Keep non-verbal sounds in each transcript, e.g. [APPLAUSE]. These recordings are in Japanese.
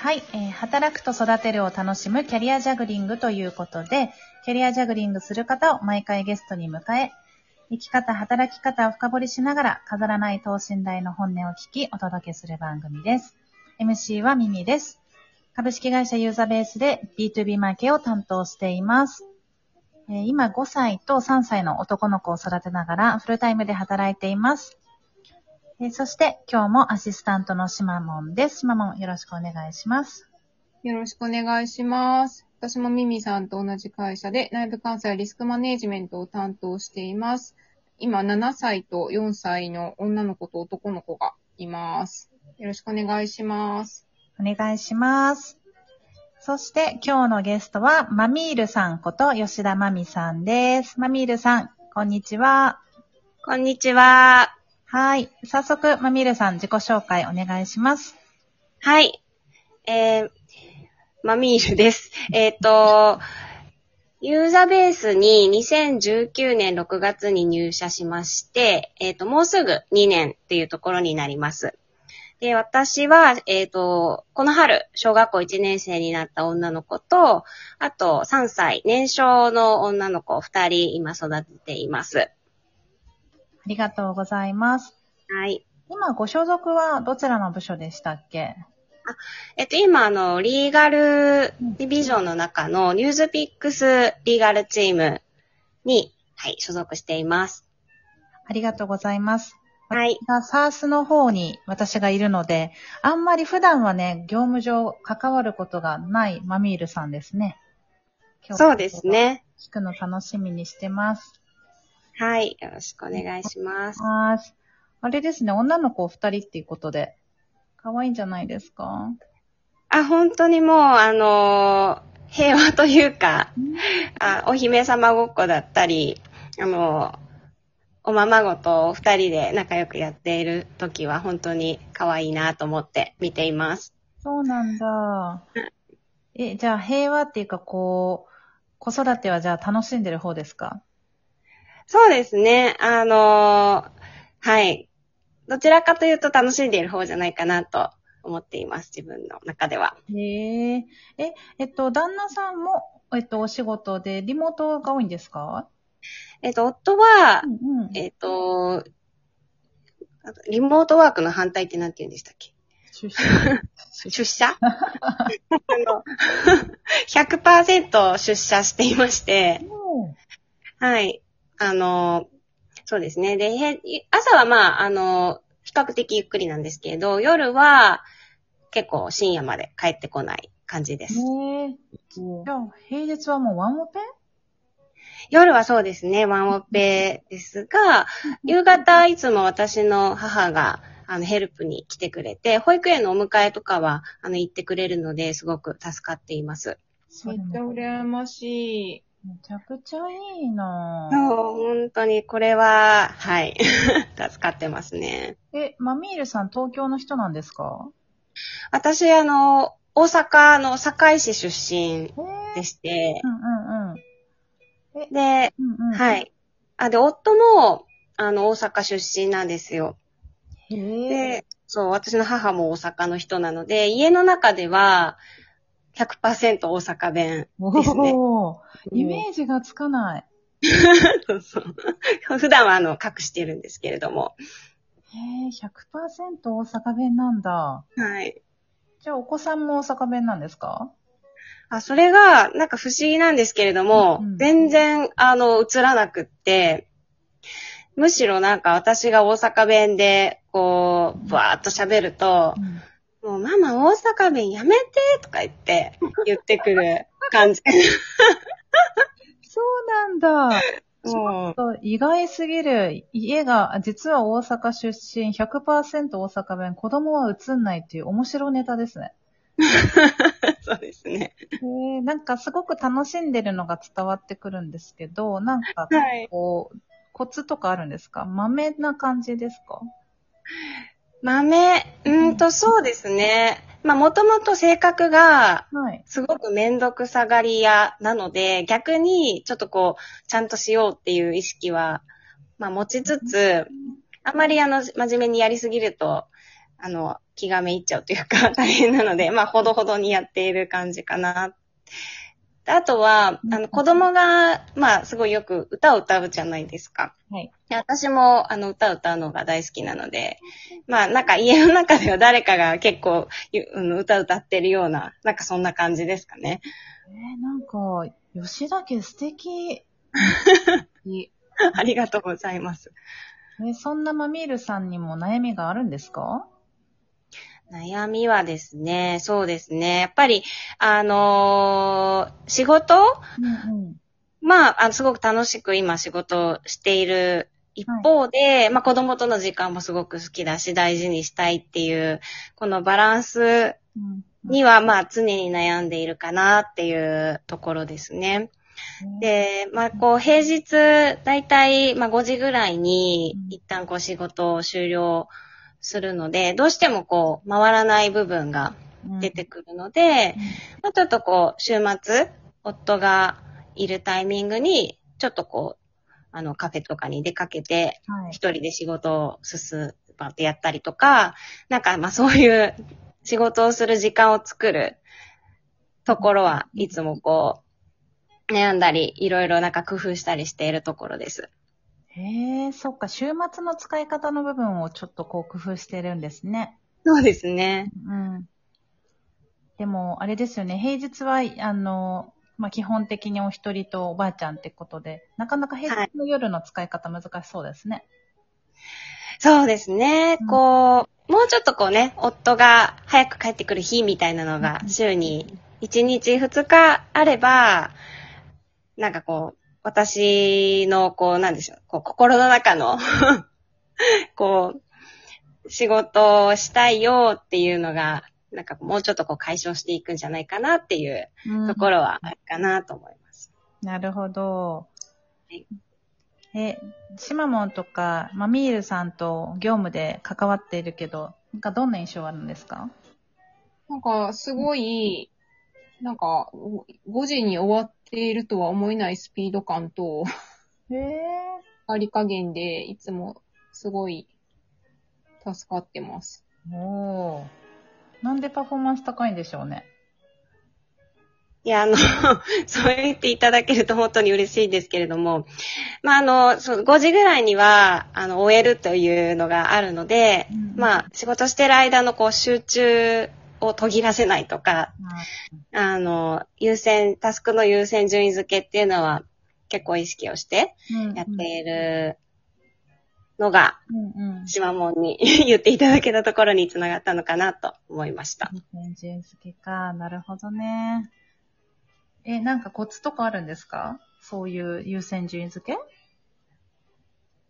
はい、えー働くと育てるを楽しむキャリアジャグリングということで、キャリアジャグリングする方を毎回ゲストに迎え、生き方、働き方を深掘りしながら、飾らない等身大の本音を聞き、お届けする番組です。MC はミミです。株式会社ユーザベースで B2B マーケを担当しています。えー今5歳と3歳の男の子を育てながらフルタイムで働いています。えーそして今日もアシスタントのシマモンです。シマモンよろしくお願いします。よろしくお願いします。私もミミさんと同じ会社で内部監査やリスクマネジメントを担当しています。今7歳と4歳の女の子と男の子がいます。よろしくお願いします。お願いします。そして今日のゲストはマミールさんこと吉田マミさんです。マミールさん、こんにちは。こんにちは。はい。早速、マミールさん自己紹介お願いします。はい。えー、マミールです。[LAUGHS] えっ、と、ユーザーベースに2019年6月に入社しまして、えっ、と、もうすぐ2年っていうところになります。で、私は、えっ、と、この春、小学校1年生になった女の子と、あと3歳、年少の女の子2人今育てています。ありがとうございます。はい。今、ご所属はどちらの部署でしたっけ？えっと、今、あの、リーガルディビジョンの中のニュースピックスリーガルチームに、はい、所属しています。ありがとうございます。はい。が、サースの方に私がいるので、あんまり普段はね、業務上関わることがないマミールさんですね。今日そうです。ね。聞くの楽しみにしてます。はい。よろしくお願いします。あれですね、女の子お二人っていうことで、可愛いんじゃないですか？あ、本当にもう、あのー平和というか、あお姫様ごっこだったり、あのーおままごとを二人で仲良くやっている時は本当に可愛いなと思って見ています。そうなんだ。え、じゃあ平和っていうかこう、子育てはじゃあ楽しんでる方ですか？そうですね。あのーはい。どちらかというと楽しんでいる方じゃないかなと思っています。自分の中では。へえ。え、えっと、旦那さんも、えっと、お仕事でリモートが多いんですか？えっと、夫はう、んうん。えっと、リモートワークの反対って何て言うんでしたっけ？出社。[LAUGHS] 出社？[LAUGHS] あの [LAUGHS] 100%出社していまして、はい。あの、そうですね。で、へ朝はまあ、あの、比較的ゆっくりなんですけれど、夜は結構深夜まで帰ってこない感じです。ねえ。じゃあ、平日はもうワンオペ？夜はそうですね、ワンオペですが、夕方いつも私の母があのヘルプに来てくれて、保育園のお迎えとかはあの行ってくれるので、すごく助かっています。めっちゃ羨ましい。めちゃくちゃいいなそうぁ。本当にこれは、はい、[LAUGHS] 助かってますね。え、マミールさん東京の人なんですか？私、あの、大阪の堺市出身えーでして、うんうんうん。で、うんうん。。はいい。あ、で、夫も、あの、大阪出身なんですよ。で、そう、私の母も大阪の人なので、家の中では100%大阪弁ですね。イメージがつかない。[LAUGHS] そうそう。普段はあの、隠してるんですけれども。へえ、100%大阪弁なんだ。はい。じゃあお子さんも大阪弁なんですか？あ、それが、なんか不思議なんですけれども、うん全然、あの、映らなくって、むしろなんか私が大阪弁で、こう、バーっと喋ると、もうママ大阪弁やめてとか言って、言ってくる感じ。そうなんだ。もうそう意外すぎる。家が、実は大阪出身、100%大阪弁、子供は映んないっていう面白ネタですね。[LAUGHS] そうですね。へえ、なんかすごく楽しんでるのが伝わってくるんですけど、なんかはい。こう、コツとかあるんですか？豆な感じですか？豆、うーんと、そうですね。まあ、もともと性格が、はい。すごくめんどくさがり屋なので、逆に、ちょっとこう、ちゃんとしようっていう意識は、まあ、持ちつつ、あんまりあの、真面目にやりすぎると、あの、気がめいっちゃうというか、[LAUGHS] 大変なので、まあ、ほどほどにやっている感じかな。であとは、あの、子供が、まあ、すごいよく歌を歌うじゃないですか。はい。で私も、あの、歌を歌うのが大好きなので、まあ、なんか家の中では誰かが結構、ゆうん歌歌ってるような、なんかそんな感じですかね。えー、なんか、吉田家素敵。[LAUGHS] いありがとうございます。え、そんなマミールさんにも悩みがあるんですか？悩みはですね、そうですね。やっぱり、あのー仕事？うんまあ、あの、すごく楽しく今仕事をしている一方で、まあ子供との時間もすごく好きだし大事にしたいっていう、このバランスうん。にはまあ常に悩んでいるかなっていうところですね。で、で、まあこう平日だいたいまあ5時ぐらいにうん。一旦こう仕事を終了するので、どうしてもこう回らない部分が出てくるので、まあ、ちょっとこう、週末、夫がいるタイミングに、ちょっとこう、あの、カフェとかに出かけて。一人で仕事を進まってやったりとか、なんか、まあそういう仕事をする時間を作るところはいつもこう、悩んだり、いろいろなんか工夫したりしているところです。へえ、そっか、週末の使い方の部分をちょっとこう工夫してるんですね。そうですね。うん。でも、あれですよね、平日は、あの、まあ、基本的にお一人とおばあちゃんってことで、なかなか平日の夜の使い方難しそうですね。そうですね。うんこう、もうちょっとこうね、夫が早く帰ってくる日みたいなのがうん週に1日2日あれば、なんかこう、私のこう、なんでしょう、こう心の中の、[LAUGHS] こう、仕事をしたいよっていうのが、なんかもうちょっとこう解消していくんじゃないかなっていううんところはあるかなと思います。なるほどはい。え、シマモンとか、マミールさんと業務で関わっているけど、なんかどんな印象あるんですか？なんか、すごい、なんか、5時に終わっているとは思えないスピード感と、へえ。あり加減で、いつもすごい助かってます。おー。なんでパフォーマンス高いんでしょうね？いや、あの、[LAUGHS] そう言っていただけると本当に嬉しいですけれども、まあ、あの、そう5時ぐらいには、あの、終えるというのがあるので、うんまあ、仕事してる間のこう、集中を途切らせないとか、あの、優先、タスクの優先順位付けっていうのは結構意識をしてやっているのが、うんうん。しまもんに [LAUGHS] 言っていただけたところにつながったのかなと思いました。優先順位付けか。なるほどね。え、なんかコツとかあるんですか？そういう優先順位付け？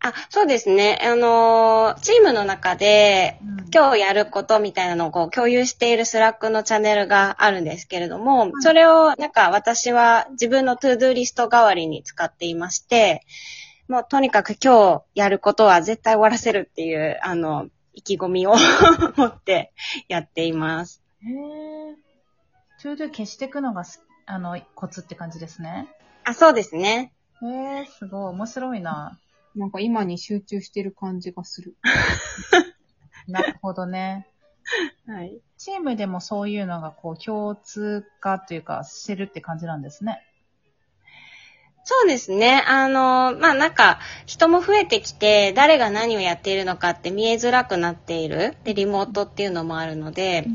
あ、そうですね。あのー、チームの中で、うん今日やることみたいなのをこう共有している Slack のチャンネルがあるんですけれども、それをなんか私は自分の to-do list 代わりに使っていまして、もうとにかく今日やることは絶対終わらせるっていう、あの、意気込みを [LAUGHS] 持ってやっています。へえ。 to-do 消していくのがす、あの、コツって感じですね。あ、そうですね。へえ、すごい。面白いな。なんか今に集中してる感じがする。[LAUGHS] なるほどね。[LAUGHS] はい。チームでもそういうのがこう共通化というかしてるって感じなんですね。そうですね。あの、まあ、なんか、人も増えてきて、誰が何をやっているのかって見えづらくなっている。で、リモートっていうのもあるので、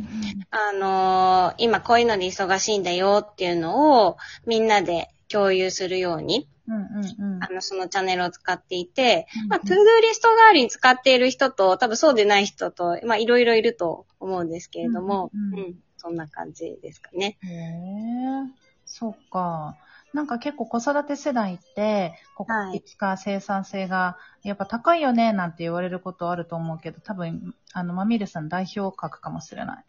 あの、今こういうので忙しいんだよっていうのを、みんなで共有するように、うんうんうんあの、そのチャンネルを使っていて、うんまあ、 to-do リスト代わりに使っている人と、多分そうでない人と、まあ、いろいろいると思うんですけれども、うんうんうんうんそんな感じですかね。へえ、そっか。なんか結構子育て世代って、ここはいか生産性がやっぱ高いよねなんて言われることあると思うけど、多分、あの、マミルさん代表格かもしれない。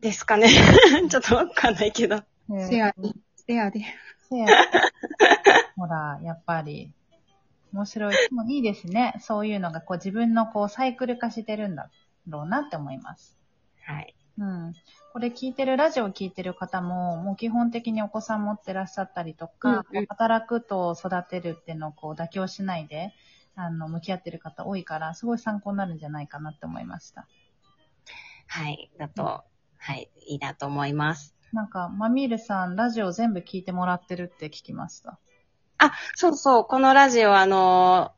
ですかね。[LAUGHS] ちょっとわかんないけど。せやで、せやで。せや。[LAUGHS] ほら、やっぱり。面白い。でもいいですね。そういうのがこう自分のこうサイクル化してるんだろうなって思います。はい。うん。これ聞いてる、ラジオ聞いてる方も、もう基本的にお子さん持ってらっしゃったりとか、うんうん働くと育てるっていうのをこう妥協しないで、あの、向き合ってる方多いから、すごい参考になるんじゃないかなって思いました。はい。だと、はい。いいなと思います。なんか、マミールさん、ラジオ全部聞いてもらってるって聞きました。あ、そうそう。このラジオ、あの、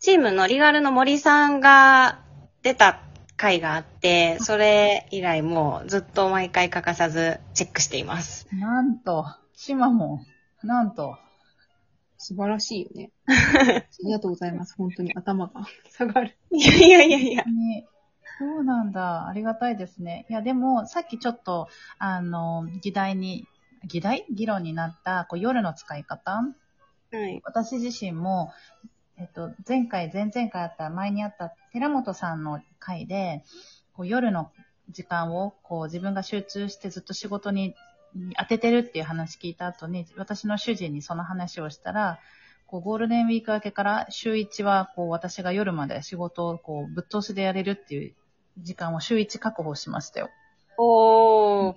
チームのリガルの森さんが出た回があって、それ以来もうずっと毎回欠かさずチェックしています。なんと、シマモン、なんと、素晴らしいよね。[LAUGHS] ありがとうございます。本当に頭が下がる。いやいやいやいや。ね、そうなんだ。ありがたいですね。いや、でも、さっきちょっと、あの、議題に、議題？議論になった、こう、夜の使い方？はい。私自身も、えっと、前回、前々回あった、前にあった寺本さんの回で、こう夜の時間を、こう自分が集中してずっと仕事に当ててるっていう話聞いた後に、私の主人にその話をしたら、こうゴールデンウィーク明けから週1は、こう私が夜まで仕事をこうぶっ通しでやれるっていう時間を週1確保しましたよ。おー、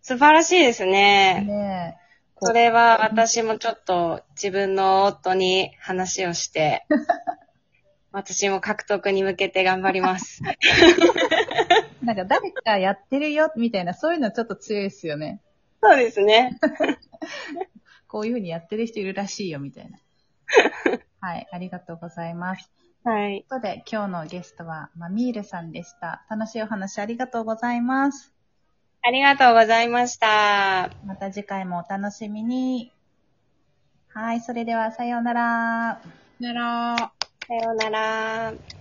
素晴らしいですね。で、こうそれは私もちょっと自分の夫に話をして、[LAUGHS] 私も獲得に向けて頑張ります。[LAUGHS] なんか誰かやってるよみたいな、そういうのちょっと強いですよね。そうですね。[LAUGHS] こういうふうにやってる人いるらしいよ、みたいな。はい、ありがとうございます。はい。ということで、今日のゲストはマミールさんでした。楽しいお話ありがとうございます。ありがとうございました。また次回もお楽しみに。はい、それではさようなら。ならさようなら。